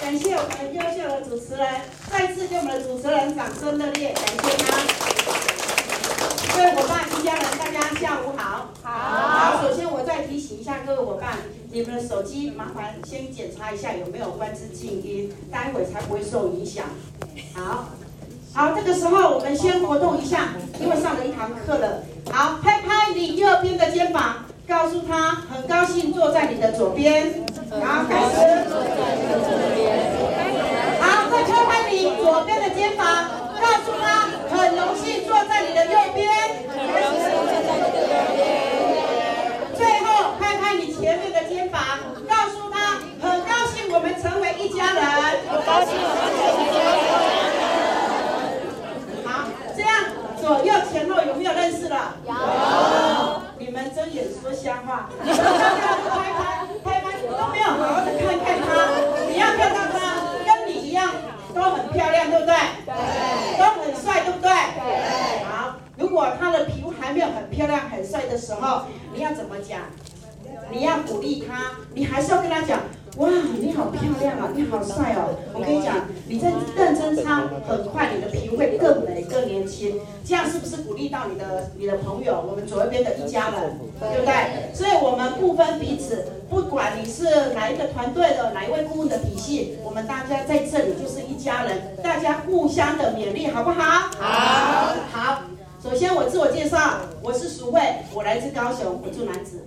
感谢我们优秀的主持人，再次给我们的主持人掌声热烈，感谢他。各位伙伴、一家人，大家下午好。好。好，首先我再提醒一下各位伙伴，你们的手机麻烦先检查一下有没有关机静音，待会才不会受影响。好。好，这个时候我们先活动一下，因为上了一堂课了。好，拍拍你右边的肩膀，告诉他很高兴坐在你的左边。好，开始。好，再拍拍你左边的肩膀，告诉他很荣幸坐在你的右边。开始。最后拍拍你前面的肩膀，告诉他很高兴我们成为一家人。很高兴。左右前后有没有认识了？有。你们睁眼说瞎话。拍拍拍拍，都没有好好的看看他。你要看到他跟你一样都很漂亮，对不对？对。都很帅，对不对？对。好，如果他的皮肤还没有很漂亮、很帅的时候，你要怎么讲？你要鼓励他，你还是要跟他讲。哇，你好漂亮啊，你好帅哦！我跟你讲，你在认真擦，很快你的皮肤会更美、更年轻。这样是不是鼓励到你的你的朋友？我们左边的一家人，对不对？所以我们不分彼此，不管你是哪一个团队的哪一位顾问的体系，我们大家在这里就是一家人，大家互相的勉励，好不好？好，好。首先我自我介绍，我是淑慧，我来自高雄，我住楠梓。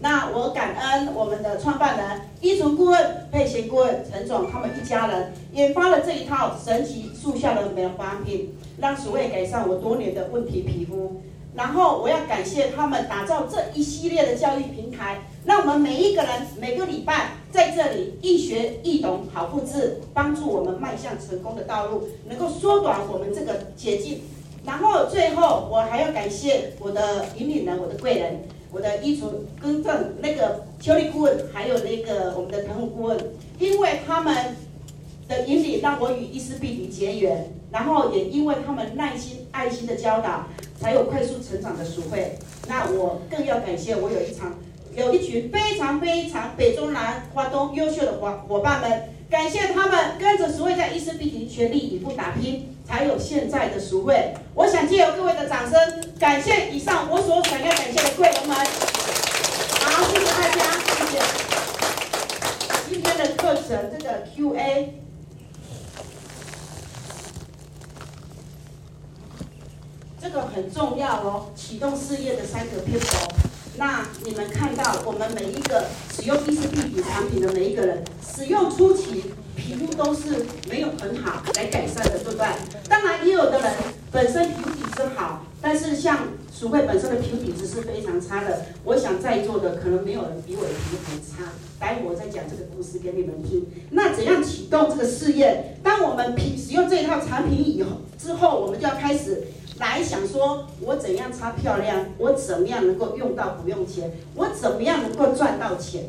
那我感恩我们的创办人、依纯顾问、沛贤顾问陈总他们一家人研发了这一套神奇速效的美容保养品，让淑慧改善我多年的问题皮肤。然后我要感谢他们打造这一系列的教育平台，让我们每一个人每个礼拜在这里易学易懂好复制，帮助我们迈向成功的道路，能够缩短我们这个捷径。然后最后我还要感谢我的引领人，我的贵人。我的依纯更正那个邱丽顾问，还有那个我们的腾虎顾问，因为他们的引领，让我与伊丝碧媞结缘，然后也因为他们耐心、爱心的教导，才有快速成长的淑慧。那我更要感谢我有一场，有一群非常非常北中南华东优秀的伙伙伴们，感谢他们跟着淑慧在伊丝碧媞全力以赴打拼。还有现在的淑慧，我想借由各位的掌声，感谢以上我所想要感谢的贵人们。好，谢谢大家，谢谢。今天的课程这个 Q&A，这个很重要哦，启动事业的三个撇步。那你们看到，我们每一个使用伊丝碧媞产品的每一个人，使用初期。皮肤都是没有很好来改善的，对不对？当然，也有的人本身皮肤底子好，但是像鼠慧本身的皮肤底子是非常差的。我想在座的可能没有人比我的皮肤还差。待会我再讲这个故事给你们听。那怎样启动这个试验？当我们皮使用这一套产品以后之后，我们就要开始来想说，我怎样擦漂亮？我怎么样能够用到不用钱？我怎么样能够赚到钱？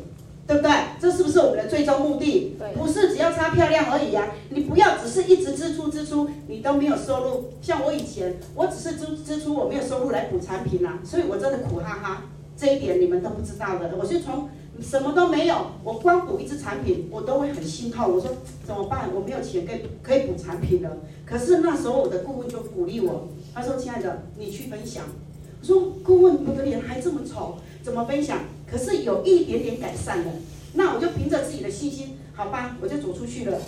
对不对？这是不是我们的最终目的？不是只要擦漂亮而已啊！你不要只是一直支出支出，你都没有收入。像我以前，我只是支支出，我没有收入来补产品啊，所以我真的苦哈哈。这一点你们都不知道的。我是从什么都没有，我光补一支产品，我都会很心痛。我说怎么办？我没有钱可以可以补产品了。可是那时候我的顾问就鼓励我，他说：“亲爱的，你去分享。”我说：“顾问，我的脸还这么丑，怎么分享？”可是有一点点改善了，那我就凭着自己的信心，好吧，我就走出去了。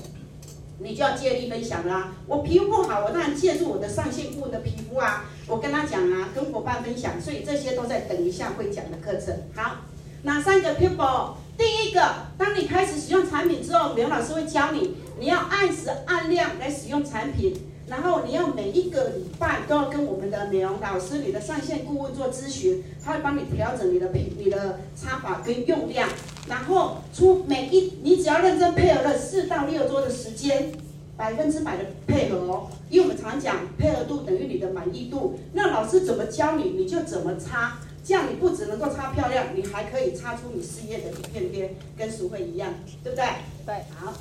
你就要借力分享啦、我皮肤不好，我当然借助我的上线顾问的皮肤啊，我跟他讲啊，跟伙伴分享。所以这些都在等一下会讲的课程。好，哪三个 people？第一个，当你开始使用产品之后，刘老师会教你，你要按时按量来使用产品。然后你要每一个礼拜都要跟我们的美容老师、你的上线顾问做咨询，他会帮你调整你的品、你的擦法跟用量。然后出每一，你只要认真配合了四到六周的时间，百分之百的配合哦。因为我们常讲配合度等于你的满意度。那老师怎么教你，你就怎么擦，这样你不只能够擦漂亮，你还可以擦出你事业的一片天，跟淑慧一样，对不对？对，好。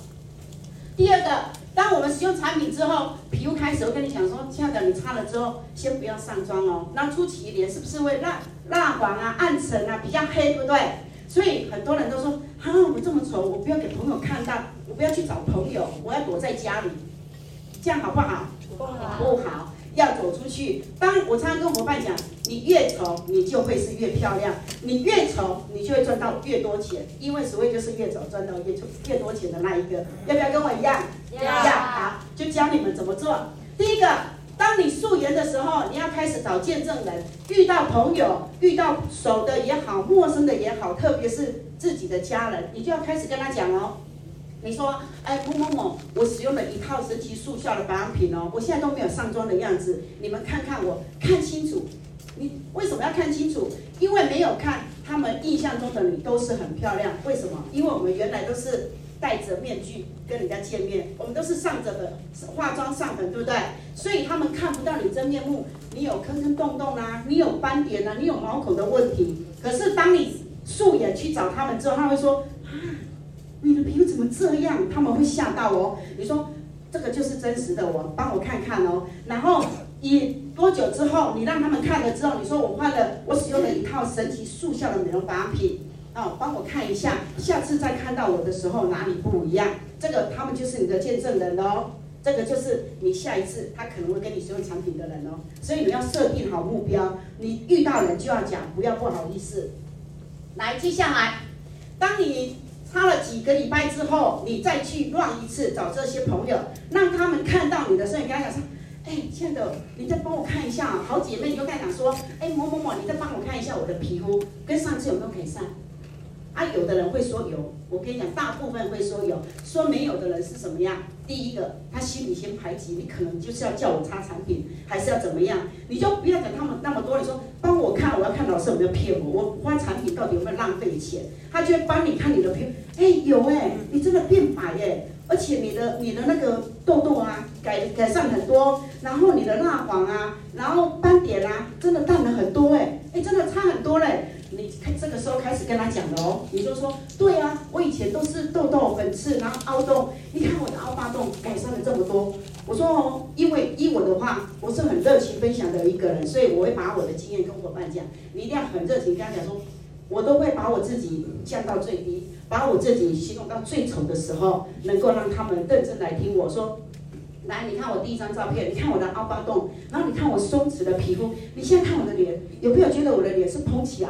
第二个，当我们使用产品之后，皮肤开始，我跟你讲说，亲爱的，你擦了之后，先不要上妆哦。那初期脸是不是会蜡蜡黄啊、暗沉啊、比较黑，对不对？所以很多人都说，啊，我这么丑，我不要给朋友看到，我不要去找朋友，我要躲在家里，这样好不好？不好。不好，要走出去。当我常常跟伙伴讲，你越丑，你就会是越漂亮；你越丑，你就会赚到越多钱。因为所谓就是越丑赚到越越多钱的那一个。要不要跟我一样？要。好，就教你们怎么做。第一个。当你素颜的时候，你要开始找见证人。遇到朋友，遇到熟的也好，陌生的也好，特别是自己的家人，你就要开始跟他讲哦。你说，哎，某某某，我使用了一套神奇速效的保养品哦，我现在都没有上妆的样子，你们看看我，看清楚。你为什么要看清楚？因为没有看，他们印象中的你都是很漂亮。为什么？因为我们原来都是。戴着面具跟人家见面，我们都是上着的化妆上粉，对不对？所以他们看不到你真面目，你有坑坑洞洞啊，你有斑点啊，你有毛孔的问题。可是当你素颜去找他们之后，他会说啊，你的皮肤怎么这样？他们会吓到哦。你说这个就是真实的我，帮我看看哦。然后以多久之后，你让他们看了之后，你说我换了，我使用了一套神奇速效的美容保养品。哦，帮我看一下，下次再看到我的时候哪里不一样？这个他们就是你的见证人哦，这个就是你下一次他可能会跟你使用产品的人哦。所以你要设定好目标，你遇到人就要讲，不要不好意思。来，接下来，当你擦了几个礼拜之后，你再去乱一次找这些朋友，让他们看到你的时候，你跟他讲说：“哎，亲爱的，你再帮我看一下。”好姐妹，你就跟他讲说：“哎，某某某，你再帮我看一下我的皮肤，跟上次有没有改善？”啊，有的人会说有，我跟你讲，大部分会说有，说没有的人是什么样？第一个，他心里先排挤，你可能就是要叫我擦产品，还是要怎么样？你就不要讲他们那么多，你说帮我看，我要看老师有没有骗我，我花产品到底有没有浪费钱？他就会帮你看你的皮肤，哎，有哎，你真的变白哎，而且你的你的那个痘痘啊改改善很多，然后你的蜡黄啊，然后斑点啊，真的淡了很多哎，哎，真的差很多嘞。你这个时候开始跟他讲了哦，你就说，对啊，我以前都是痘痘、粉刺，然后凹洞，你看我的凹疤洞改善了这么多。我说哦，因为依我的话，我是很热情分享的一个人，所以我会把我的经验跟伙伴讲。你一定要很热情跟他讲说，我都会把我自己降到最低，把我自己形容到最丑的时候，能够让他们认真来听我说。来，你看我第一张照片，你看我的凹疤洞，然后你看我松弛的皮肤，你现在看我的脸，有没有觉得我的脸是蓬起来？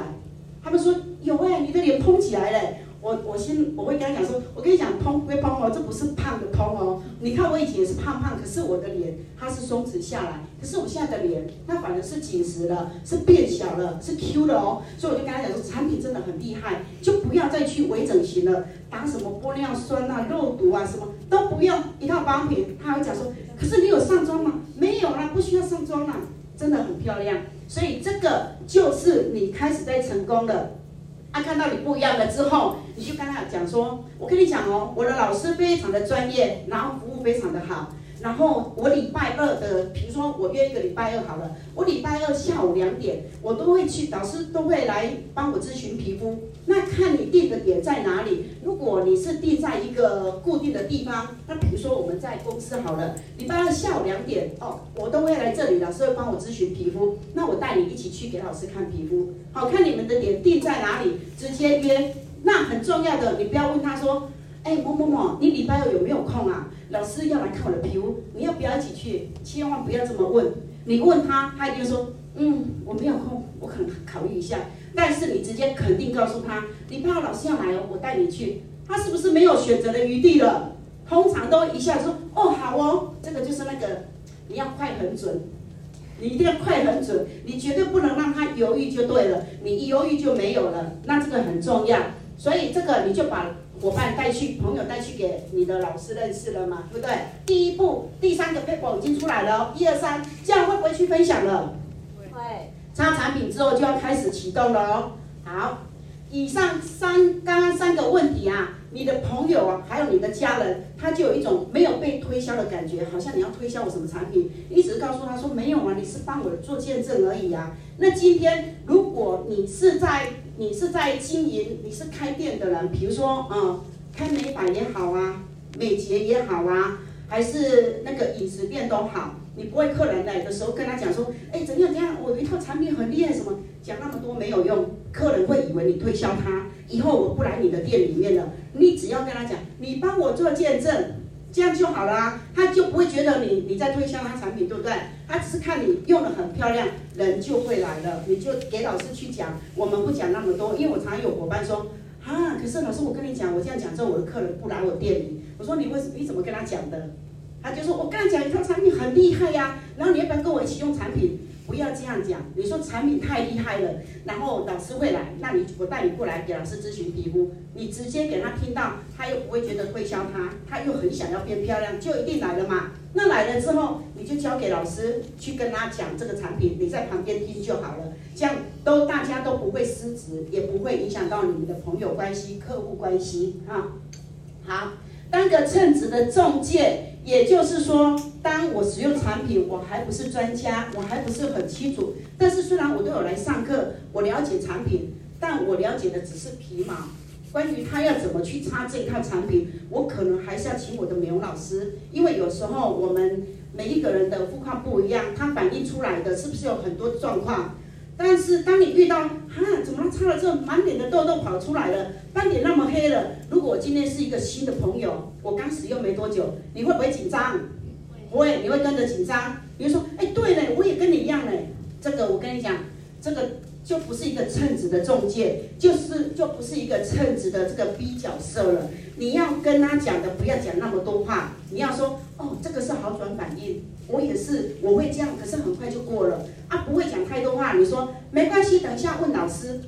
他们说有哎、你的脸膨起来嘞！我我先我会跟他讲说，我跟你讲膨归膨哦，这不是胖的膨哦。你看我以前也是胖胖，可是我的脸它是松弛下来，可是我现在的脸它反而是紧实了，是变小了，是 Q 的哦。所以我就跟他讲说，产品真的很厉害，就不要再去微整形了，打什么玻尿酸啊、肉毒啊什么都不用，一套保养品。他会讲说，可是你有上妆吗？没有啦，不需要上妆啦，真的很漂亮。所以这个就是你开始在成功了，啊，看到你不一样了之后，你就跟他讲说，我跟你讲哦，我的老师非常的专业，然后服务非常的好。然后我礼拜二的，比如说我约一个礼拜二好了，我礼拜二下午两点，我都会去，导师都会来帮我咨询皮肤。那看你定的点在哪里？如果你是定在一个固定的地方，那比如说我们在公司好了，礼拜二下午两点哦，我都会来这里，老师会帮我咨询皮肤。那我带你一起去给老师看皮肤，好，看你们的点定在哪里，直接约。那很重要的，你不要问他说，哎，某某某，你礼拜二有没有空啊？老师要来看我的皮肤，你要不要一起去？千万不要这么问。你问他，他一定说，嗯，我没有空，我可能考虑一下。但是你直接肯定告诉他，礼拜二老师要来哦，我带你去。他是不是没有选择的余地了？通常都一下说，哦，好哦，这个就是那个，你要快很准，你一定要快很准，你绝对不能让他犹豫就对了，你一犹豫就没有了，那这个很重要。所以这个你就把。伙伴带去，朋友带去给你的老师认识了嘛？对不对？第一步，第三个 paper 已经出来了哦，一二三，这样会不会去分享了？会。擦产品之后就要开始启动了哦。好，以上三刚刚三个问题啊，你的朋友啊，还有你的家人，他就有一种没有被推销的感觉，好像你要推销我什么产品，一直告诉他说没有啊，你是帮我做见证而已啊。那今天如果你是在你是在经营，你是开店的人，比如说，嗯，开美发也好啊，美睫也好啊，还是那个饮食店都好，你不会客人来的时候跟他讲说，哎，怎样怎样，我有一套产品很厉害，什么讲那么多没有用，客人会以为你推销他，以后我不来你的店里面了。你只要跟他讲，你帮我做见证，这样就好了啊，他就不会觉得你你在推销他产品，对不对？他只是看你用的很漂亮，人就会来了。你就给老师去讲，我们不讲那么多，因为我常常有伙伴说。啊！可是老师，我跟你讲，我这样讲之后，我的客人不来我店里。我说你为什？你怎么跟他讲的？他就说我跟他讲一套产品很厉害呀，然后你要不要跟我一起用产品？不要这样讲。你说产品太厉害了，然后老师会来，那你我带你过来给老师咨询皮肤，你直接给他听到，他又不会觉得推销他，他又很想要变漂亮，就一定来了嘛。那来了之后，你就交给老师去跟他讲这个产品，你在旁边听就好了。这样都大家都不会失职，也不会影响到你们的朋友关系、客户关系啊。好，当个称职的中介，也就是说，当我使用产品，我还不是专家，我还不是很清楚。但是虽然我都有来上课，我了解产品，但我了解的只是皮毛。关于他要怎么去擦这一套产品，我可能还是要请我的美容老师，因为有时候我们每一个人的肤况不一样，它反映出来的是不是有很多状况？但是当你遇到啊，怎么擦了之后满脸的痘痘跑出来了，斑点那么黑了？如果我今天是一个新的朋友，我刚使用没多久，你会不会紧张？不会，你会跟着紧张。比如说，哎，对嘞，我也跟你一样嘞。这个我跟你讲，这个。就不是一个称职的中介，就是就不是一个称职的这个 B 角色了。你要跟他讲的，不要讲那么多话。你要说，哦，这个是好转反应，我也是，我会这样，可是很快就过了啊，不会讲太多话。你说没关系，等一下问老师，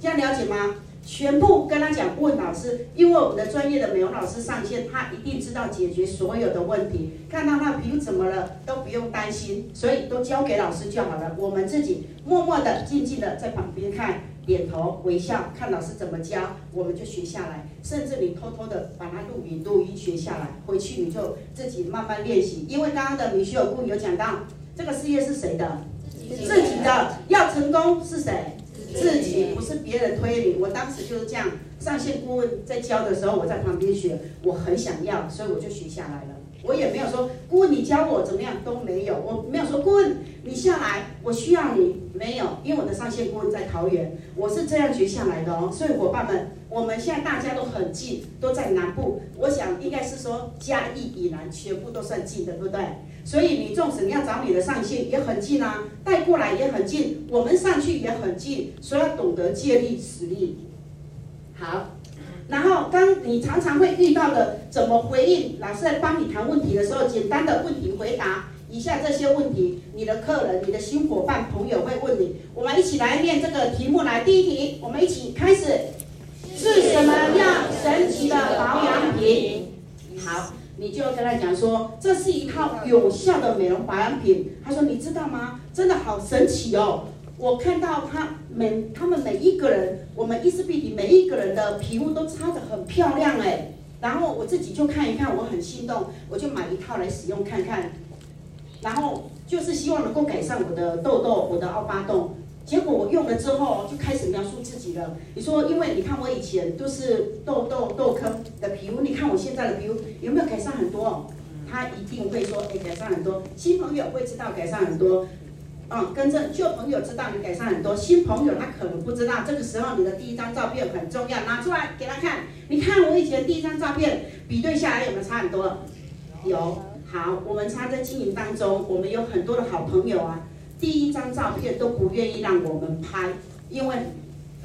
这样了解吗？全部跟他讲，问老师，因为我们的专业的美容老师上线，他一定知道解决所有的问题。看到他皮肤怎么了，都不用担心，所以都交给老师就好了。我们自己默默的、静静的在旁边看，点头微笑，看老师怎么教，我们就学下来。甚至你偷偷的把它录音、录音学下来，回去你就自己慢慢练习。因为刚刚的米歇尔顾有讲到，这个事业是谁的？自己的。要成功是谁？自己不是别人推你，我当时就是这样。上线顾问在教的时候，我在旁边学，我很想要，所以我就学下来了。我也没有说顾问你教我怎么样都没有，我没有说顾问你下来，我需要你没有，因为我的上线顾问在桃园，我是这样学下来的哦。所以伙伴们，我们现在大家都很近，都在南部，我想应该是说嘉义以南全部都算近的，对不对？所以你纵使你要找你的上线也很近啊，带过来也很近，我们上去也很近，所以要懂得借力使力。好，然后当你常常会遇到的怎么回应，老师在帮你谈问题的时候，简单的问题回答以下这些问题，你的客人、你的新伙伴、朋友会问你，我们一起来念这个题目来。第一题，我们一起开始，是什么样神奇的保养品？你就跟他讲说，这是一套有效的美容保养品。他说，你知道吗？真的好神奇哦！我看到他每他们每一个人，我们伊丝碧媞每一个人的皮肤都擦得很漂亮哎。然后我自己就看一看，我很心动，我就买一套来使用看看。然后就是希望能够改善我的痘痘，我的凹疤洞。结果我用了之后就开始描述自己了。你说，因为你看我以前都是痘痘痘坑的皮肤，你看我现在的皮肤有没有改善很多？他一定会说，哎，改善很多。新朋友会知道改善很多，嗯，跟着旧朋友知道你改善很多。新朋友他可能不知道，这个时候你的第一张照片很重要，拿出来给他看。你看我以前第一张照片比对下来有没有差很多？有。好，我们插在经营当中，我们有很多的好朋友啊。第一张照片都不愿意让我们拍，因为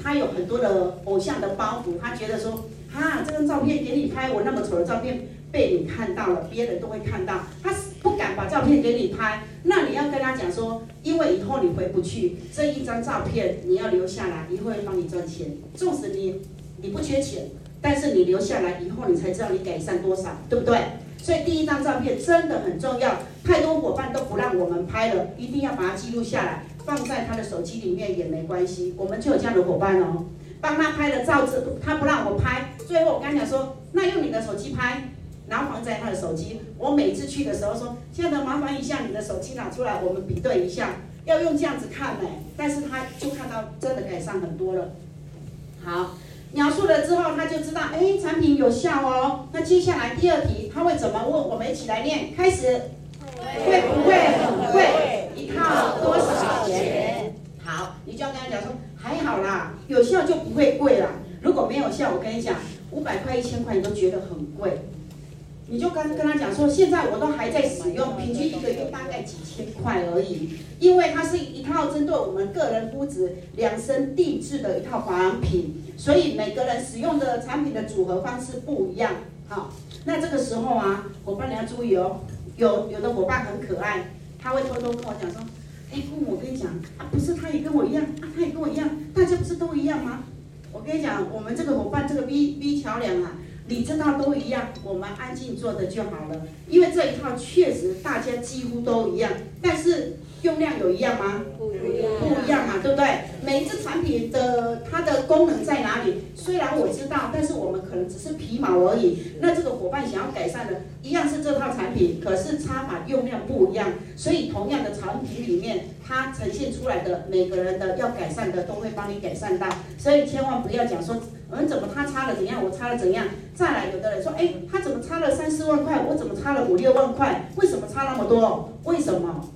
他有很多的偶像的包袱，他觉得说，哈，这张照片给你拍，我那么丑的照片被你看到了，别人都会看到，他不敢把照片给你拍。那你要跟他讲说，因为以后你回不去，这一张照片你要留下来，以后会帮你赚钱。纵使你你不缺钱，但是你留下来以后，你才知道你改善多少，对不对？所以第一张照片真的很重要，太多伙伴都不让我们拍了，一定要把它记录下来，放在他的手机里面也没关系。我们就有这样的伙伴哦，帮他拍了照子，他不让我拍，最后我跟他讲说，那用你的手机拍，然后放在他的手机。我每次去的时候说，现在麻烦一下你的手机拿出来，我们比对一下，要用这样子看呢。但是他就看到真的改善很多了。好。描述了之后，他就知道，哎，产品有效哦。那接下来第二题，他会怎么问？我们一起来念，开始。会不会很贵？一套多少钱？好，你就要跟他讲说，还好啦，有效就不会贵啦。如果没有效，我跟你讲，五百块、一千块，你都觉得很贵。你就跟跟他讲说，现在我都还在使用，平均一个月大概几千块而已。因为它是一套针对我们个人肤质量身定制的一套保养品，所以每个人使用的产品的组合方式不一样。好，那这个时候啊，伙伴你要注意哦，有有的伙伴很可爱，他会偷偷跟我讲说，哎，父母，我跟你讲啊，不是他也跟我一样啊，他也跟我一样，大家不是都一样吗？我跟你讲，我们这个伙伴这个 V V 桥梁啊。你这套都一样，我们安静做的就好了。因为这一套确实大家几乎都一样，但是用量有一样吗？不一样，不一样嘛，对不对？每一只产品的它的功能在哪里？虽然我知道，但是我们可能只是皮毛而已。那这个伙伴想要改善的，一样是这套产品，可是插法用量不一样，所以同样的产品里面，它呈现出来的每个人的要改善的都会帮你改善到。所以千万不要讲说。我们怎么他差了怎样，我差了怎样？再来，有的人说，哎，他怎么差了三四万块，我怎么差了五六万块？为什么差那么多？为什么？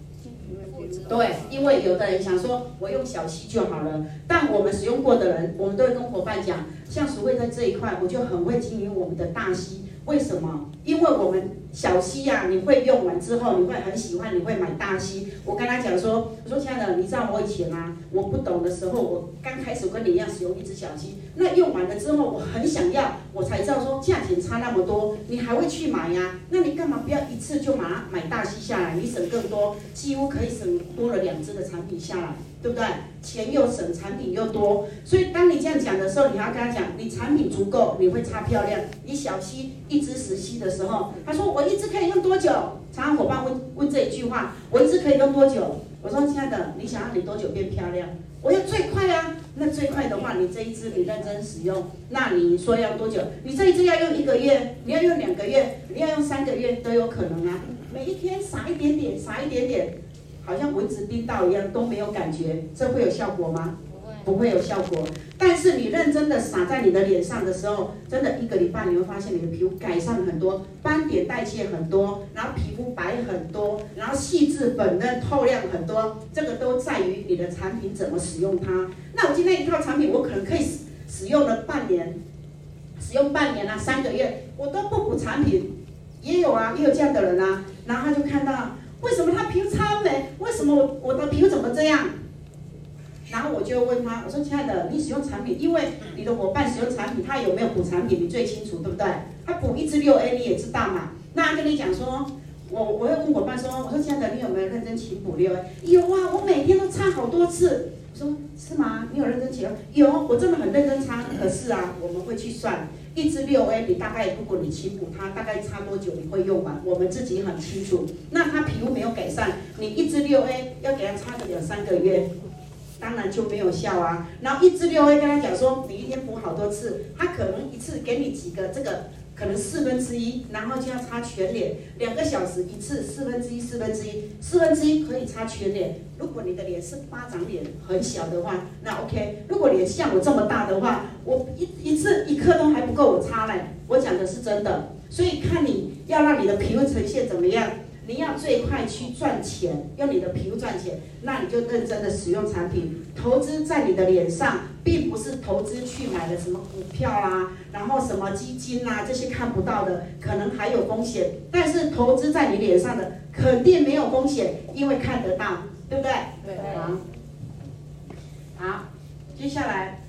对，因为有的人想说，我用小溪就好了。但我们使用过的人，我们都会跟伙伴讲，像所谓在这一块，我就很会经营我们的大溪。为什么？因为我们小溪呀、你会用完之后，你会很喜欢，你会买大溪。我跟他讲说，我说亲爱的，你知道我以前啊，我不懂的时候，我刚开始跟你一样使用一只小溪，那用完了之后，我很想要，我才知道说价钱差那么多，你还会去买呀、那你干嘛不要一次就买买大溪下来？你省更多，几乎可以省多了两只的产品下来。对不对？钱又省，产品又多，所以当你这样讲的时候，你要跟他讲，你产品足够，你会擦漂亮。你小溪一一支十溪的时候，他说我一支可以用多久？常常伙伴问问这一句话，我一支可以用多久？我说亲爱的，你想要你多久变漂亮？我要最快啊！那最快的话，你这一支你认真使用，那你说要多久？你这一支要用一个月，你要用两个月，你要用三个月都有可能啊！每一天撒一点点，撒一点点。好像蚊子叮到一样都没有感觉，这会有效果吗？不会，有效果。但是你认真的撒在你的脸上的时候，真的一个礼拜你会发现你的皮肤改善很多，斑点代谢很多，然后皮肤白很多，然后细致粉嫩透亮很多。这个都在于你的产品怎么使用它。那我今天一套产品，我可能可以使使用了半年，使用半年啊，三个月，我都不补产品，也有啊，也有这样的人啊，然后他就看到。为什么他皮肤超美？为什么我我的皮肤怎么这样？然后我就问他，我说：“亲爱的，你使用产品，因为你的伙伴使用产品，他有没有补产品，你最清楚，对不对？他补一支六 A，你也知道嘛。那他跟你讲说，我我会问伙伴说，我说亲爱的，你有没有认真勤补六 A？有啊，我每天都擦好多次。我说是吗？你有认真勤？有，我真的很认真擦。可是啊，我们会去算。”一支六 A，你大概如果你勤补它，大概擦多久你会用完？我们自己很清楚。那他皮肤没有改善，你一支六 A 要给他擦个两三个月，当然就没有效啊。然后一支六 A 跟他讲说，你一天补好多次，他可能一次给你几个这个。可能四分之一，然后就要擦全脸，两个小时一次，四分之一，四分之一，四分之一可以擦全脸。如果你的脸是巴掌脸，很小的话，那 OK。如果脸像我这么大的话，我一一次一颗都还不够我擦嘞。我讲的是真的，所以看你要让你的皮肤呈现怎么样。你要最快去赚钱，用你的皮肤赚钱，那你就认真的使用产品，投资在你的脸上，并不是投资去买了什么股票啊，然后什么基金啊，这些看不到的，可能还有风险。但是投资在你脸上的，肯定没有风险，因为看得到，对不对？对。好，好，接下来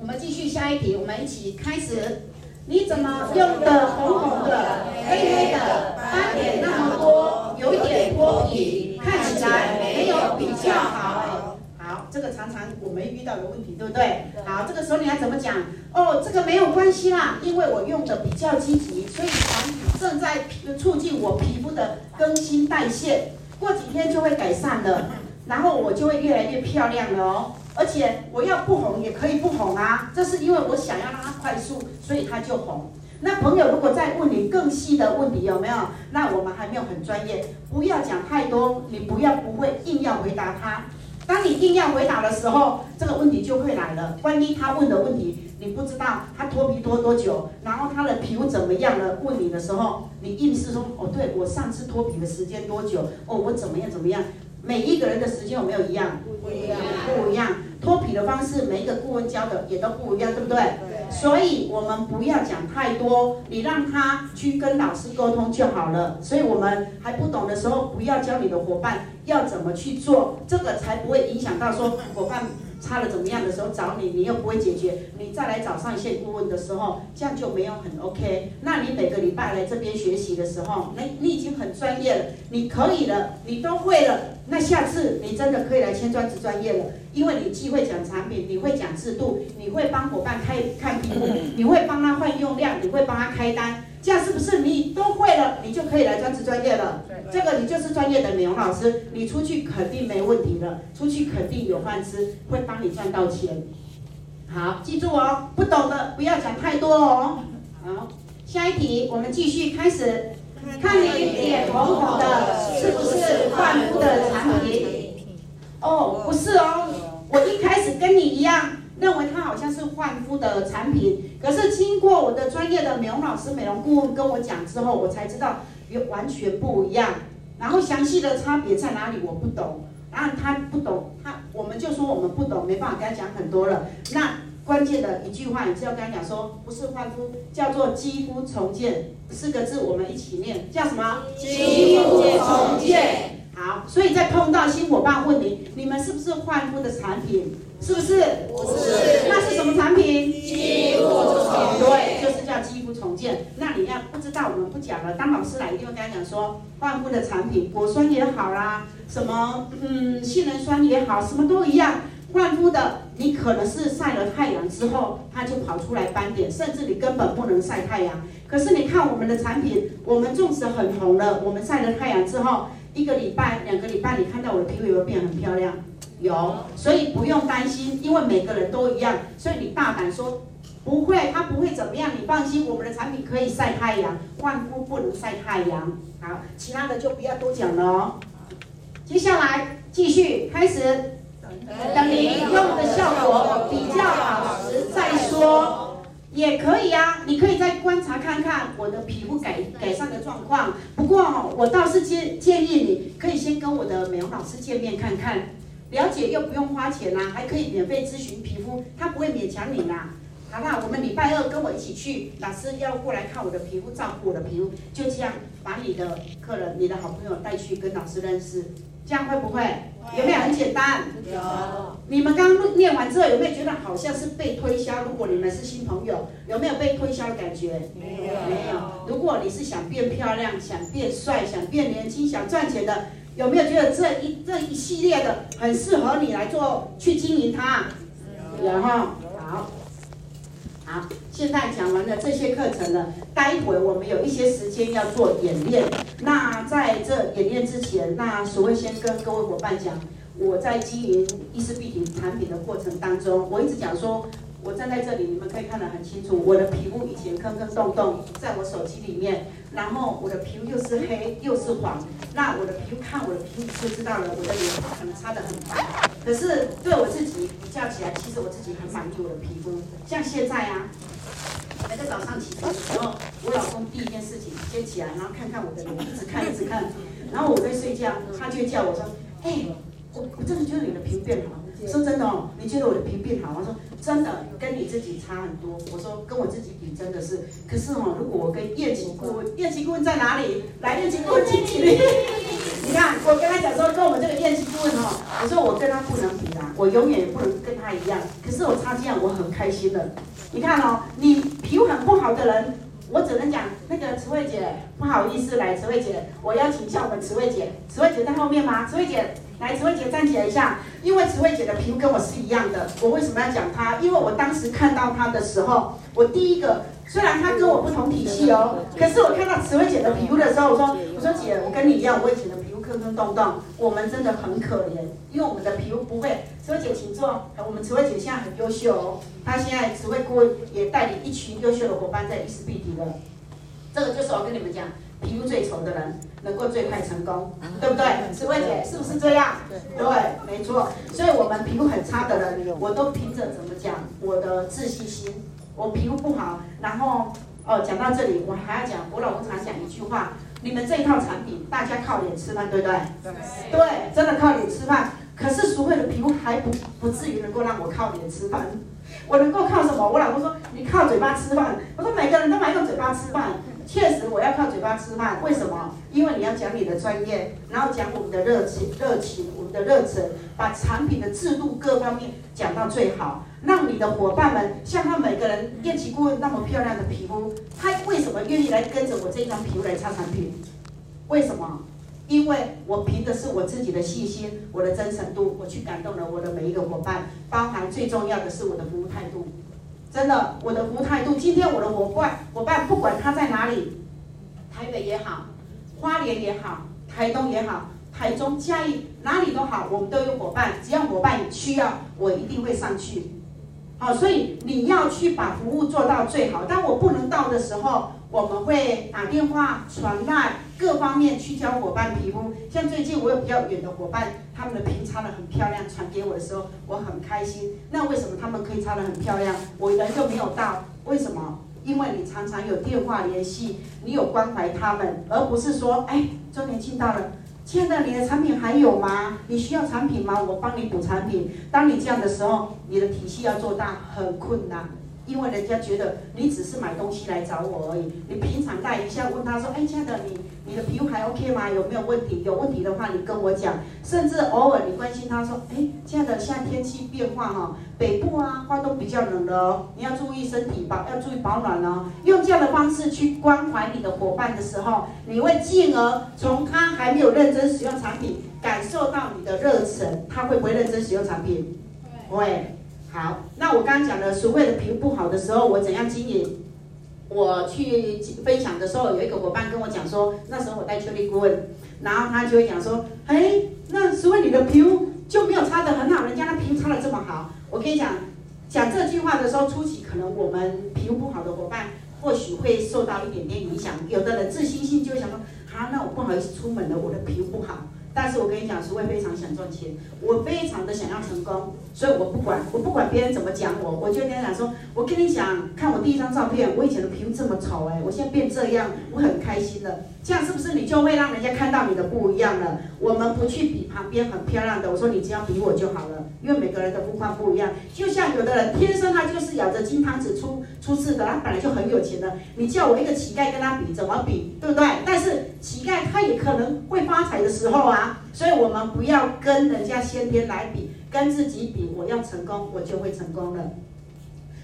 我们继续下一题，我们一起开始。你怎么用的红红的、黑黑的，斑点那么多，有一点脱皮，看起来没有比较好。好，这个常常我们遇到的问题，对不对？好，这个时候你要怎么讲？哦，这个没有关系啦，因为我用的比较积极，所以产品正在促进我皮肤的更新代谢，过几天就会改善了，然后我就会越来越漂亮了哦。而且我要不红也可以不红啊，这是因为我想要让它快速，所以它就红。那朋友如果再问你更细的问题有没有？那我们还没有很专业，不要讲太多，你不要不会硬要回答他。当你硬要回答的时候，这个问题就会来了。万一他问的问题你不知道，他脱皮脱多久，然后他的皮肤怎么样了？问你的时候，你硬是说哦，对我上次脱皮的时间多久？哦，我怎么样怎么样？每一个人的时间有没有一样？不一样，不一样。脱皮的方式，每一个顾问教的也都不一样，对不对？对。所以我们不要讲太多，你让他去跟老师沟通就好了。所以我们还不懂的时候，不要教你的伙伴要怎么去做，这个才不会影响到说伙伴。差了怎么样的时候找你，你又不会解决，你再来找上线顾问的时候，这样就没有很 OK。那你每个礼拜来这边学习的时候，那你已经很你可以了，你都会了，那下次你真的可以来签专职专业了，因为你既会讲产品，你会讲制度，你会帮伙伴开看皮肤，你会帮他换用量，你会帮他开单。这样是不是你都会了，你就可以来专职专业了？这个你就是专业的美容老师，你出去肯定没问题的，出去肯定有饭吃，会帮你赚到钱。好，记住哦，不懂的不要讲太多哦。好，下一题我们继续开始，看你脸红红的，是不是焕肤的产品？哦，不是哦，我一开始跟你一样。认为它好像是焕肤的产品，可是经过我的专业的美容老师、美容顾问跟我讲之后，我才知道有完全不一样。然后详细的差别在哪里，我不懂。然后他不懂，他我们就说我们不懂，没办法跟他讲很多了。那关键的一句话，你是要跟他讲说，不是焕肤，叫做肌肤重建，四个字我们一起念，叫什么？肌肤重建。好，所以在碰到新伙伴问你，你们是不是换肤的产品？是不是？不是。那是什么产品？肌肤重建。对，就是叫肌肤重建。那你要不知道，我们不讲了。当老师来，一定会跟他讲说，换肤的产品，果酸也好啦，什么嗯，杏仁酸也好，什么都一样。焕肤的，你可能是晒了太阳之后，它就跑出来斑点，甚至你根本不能晒太阳。可是你看我们的产品，我们种植很红了，我们晒了太阳之后，一个礼拜、两个礼拜，你看到我的皮肤有没有变很漂亮？有，所以不用担心，因为每个人都一样，所以你大胆说不会，它不会怎么样，你放心，我们的产品可以晒太阳，换肤不能晒太阳。好，其他的就不要多讲了哦。接下来继续开始，等你用的效果比较好时再说，也可以啊，你可以再观察看看我的皮肤改改善的状况。不过我倒是建建议你可以先跟我的美容老师见面看看。了解又不用花钱啦，还可以免费咨询皮肤，他不会勉强你啦，好不好？我们礼拜二跟我一起去，老师要过来看我的皮肤，照顾我的皮肤，就这样把你的客人、你的好朋友带去跟老师认识，这样会不会？有没有很简单？有。你们刚刚念完之后，有没有觉得好像是被推销？如果你们是新朋友，有没有被推销的感觉？没有。没有。如果你是想变漂亮、想变帅、想变年轻、想赚钱的。有没有觉得这一这一系列的很适合你来做去经营它？然后好，好，现在讲完了这些课程了，待会我们有一些时间要做演练。那在这演练之前，那所谓先跟各位伙伴讲，我在经营伊丝碧媞产品的过程当中，我一直讲说。我站在这里，你们可以看得很清楚。我的皮肤以前坑坑洞洞，在我手机里面，然后我的皮肤又是黑又是黄。那我的皮肤看我的皮肤就知道了，我的脸可能擦得很白。可是对我自己比较起来，其实我自己很满意我的皮肤。像现在啊，每个早上起床的时候，我老公第一件事情先起来，然后看看我的脸，一直看一直看。然后我在睡觉，他就叫我说：“嘿，我我真的觉得你的皮肤变好。”说真的哦，你觉得我的皮肤变好？我说真的，跟你自己差很多。我说跟我自己比真的是，可是哦，如果我跟叶琦顾问，叶琦顾问在哪里？来，叶琦顾问进去。你看，我跟他讲说，跟我们这个叶琦顾问哦，我说我跟他不能比啦，我永远也不能跟他一样。可是我差这样，我很开心的。你看哦，你皮肤很不好的人，我只能讲那个慈惠姐，不好意思，来慈惠姐，我邀请一下我们慈惠姐，慈惠姐在后面吗？慈惠姐。来，慈惠姐站起来一下，因为慈惠姐的皮肤跟我是一样的。我为什么要讲她？因为我当时看到她的时候，我第一个虽然她跟我不同体系哦，可是我看到慈惠姐的皮肤的时候，我说：“我说姐，我跟你一样，我以前的皮肤坑坑洞洞，我们真的很可怜，因为我们的皮肤不会。”慈惠姐，请坐。我们慈惠姐现在很优秀哦，她现在慈惠姑也带领一群优秀的伙伴在伊丝碧媞了。这个就是我跟你们讲。皮肤最丑的人能够最快成功，对不对？慈惠姐是不是这样？对，没错。所以，我们皮肤很差的人，我都凭着怎么讲？我的自信心，我皮肤不好，然后哦，讲到这里，我还要讲，我老公常讲一句话：你们这一套产品，大家靠脸吃饭，对不对？对。对，真的靠脸吃饭。可是淑慧的皮肤还不不至于能够让我靠脸吃饭。我能够靠什么？我老公说你靠嘴巴吃饭。我说每个人都蛮用嘴巴吃饭。确实，我要靠嘴巴吃饭。为什么？因为你要讲你的专业，然后讲我们的热情、热情，我们的热忱，把产品的制度各方面讲到最好，让你的伙伴们像他每个人业绩顾问那么漂亮的皮肤，他为什么愿意来跟着我这张皮肤来擦产品？为什么？因为我凭的是我自己的信心，我的真诚度，我去感动了我的每一个伙伴，包含最重要的是我的服务态度。真的，我的服务态度。今天我的伙伴伙伴不管他在哪里，台北也好，花莲也好，台东也好，台中嘉义哪里都好，我们都有伙伴。只要伙伴需要，我一定会上去。好，所以你要去把服务做到最好。当我不能到的时候，我们会打电话传赖。各方面去教伙伴皮肤，像最近我有比较远的伙伴，他们的皮擦得很漂亮，传给我的时候，我很开心。那为什么他们可以擦得很漂亮，我人就没有到？为什么？因为你常常有电话联系，你有关怀他们，而不是说，哎，周年庆到了，亲爱的，你的产品还有吗？你需要产品吗？我帮你补产品。当你这样的时候，你的体系要做大很困难。因为人家觉得你只是买东西来找我而已，你平常带一下问他说，哎，亲爱的，你你的皮肤还 OK 吗？有没有问题？有问题的话你跟我讲，甚至偶尔你关心他说，哎，亲爱的，现在天气变化哈，北部啊，花都比较冷了哦，你要注意身体保，要注意保暖哦。用这样的方式去关怀你的伙伴的时候，你会进而从他还没有认真使用产品，感受到你的热忱，他会不会认真使用产品？会。好，那我刚刚讲的，所谓的皮肤不好的时候，我怎样经营？我去分享的时候，有一个伙伴跟我讲说，那时候我带秋丽顾问，然后他就会讲说，哎，那所谓你的皮肤就没有擦得很好，人家的皮肤擦得这么好。我跟你讲，讲这句话的时候，初期可能我们皮肤不好的伙伴，或许会受到一点点影响。有的人自信心就会想说，好，那我不好意思出门了，我的皮肤不好。但是我跟你讲，是会非常想赚钱，我非常的想要成功，所以我不管，我不管别人怎么讲我，我就跟他讲说，我跟你讲，看我第一张照片，我以前的皮肤这么丑哎，我现在变这样，我很开心的，这样是不是你就会让人家看到你的不一样了？我们不去比旁边很漂亮的，我说你只要比我就好了，因为每个人的肤况不一样，就像有的人天生他就是咬着金汤匙出出世的，他本来就很有钱的，你叫我一个乞丐跟他比，怎么比，对不对？但是乞丐他也可能会发财的时候啊。所以，我们不要跟人家先天来比，跟自己比。我要成功，我就会成功了。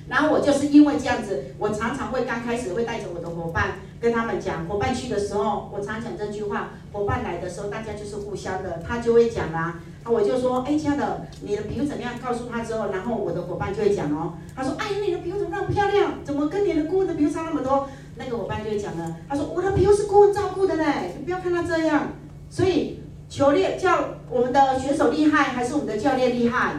然后我就是因为这样子，我常常会刚开始会带着我的伙伴跟他们讲，伙伴去的时候，我常讲这句话。伙伴来的时候，大家就是互相的，他就会讲啦。那我就说，哎，亲爱的，你的皮肤怎么样？告诉他之后，然后我的伙伴就会讲哦，他说，哎，你的皮肤怎么那么漂亮？怎么跟你的顾问的皮肤差那么多？那个伙伴就会讲了，他说，我的皮肤是顾问照顾的嘞，你不要看他这样。所以。球练教我们的选手厉害，还是我们的教练厉害？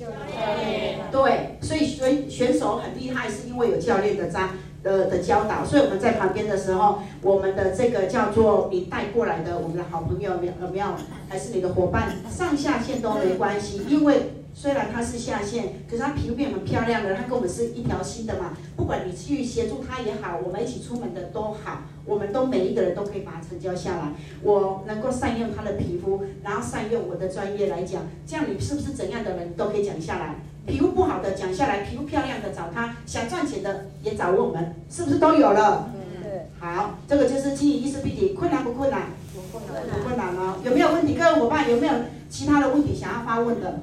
教练。对，所以选选手很厉害，是因为有教练的在呃的教导。所以我们在旁边的时候，我们的这个叫做你带过来的我们的好朋友，有没有？还是你的伙伴，上下线都没关系，因为。虽然他是下线，可是他皮肤变很漂亮的，他跟我们是一条心的嘛。不管你去协助他也好，我们一起出门的都好，我们都每一个人都可以把它成交下来。我能够善用他的皮肤，然后善用我的专业来讲，这样你是不是怎样的人都可以讲下来？皮肤不好的讲下来，皮肤漂亮的找他，想赚钱的也找我们，是不是都有了？嗯，对。好，这个就是经营伊丝碧媞，困难不困难？不困难，不困难哦。有没有问题？各位伙伴有没有其他的问题想要发问的？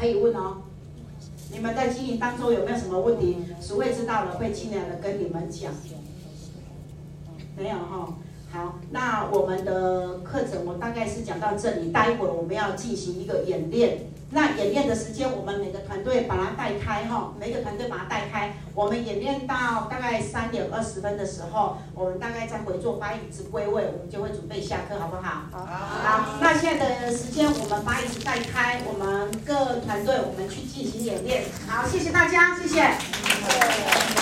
可以问哦，你们在经营当中有没有什么问题？淑惠知道了会尽量的跟你们讲。没有哈、哦，好，那我们的课程我大概是讲到这里，待会儿我们要进行一个演练。那演练的时间，我们每个团队把它带开哈，每个团队把它带开。我们演练到大概三点二十分的时候，我们大概再回座，把椅子归位，我们就会准备下课，好不好？好。好，那现在的时间，我们把椅子带开，我们各团队我们去进行演练。好，谢谢大家。谢谢。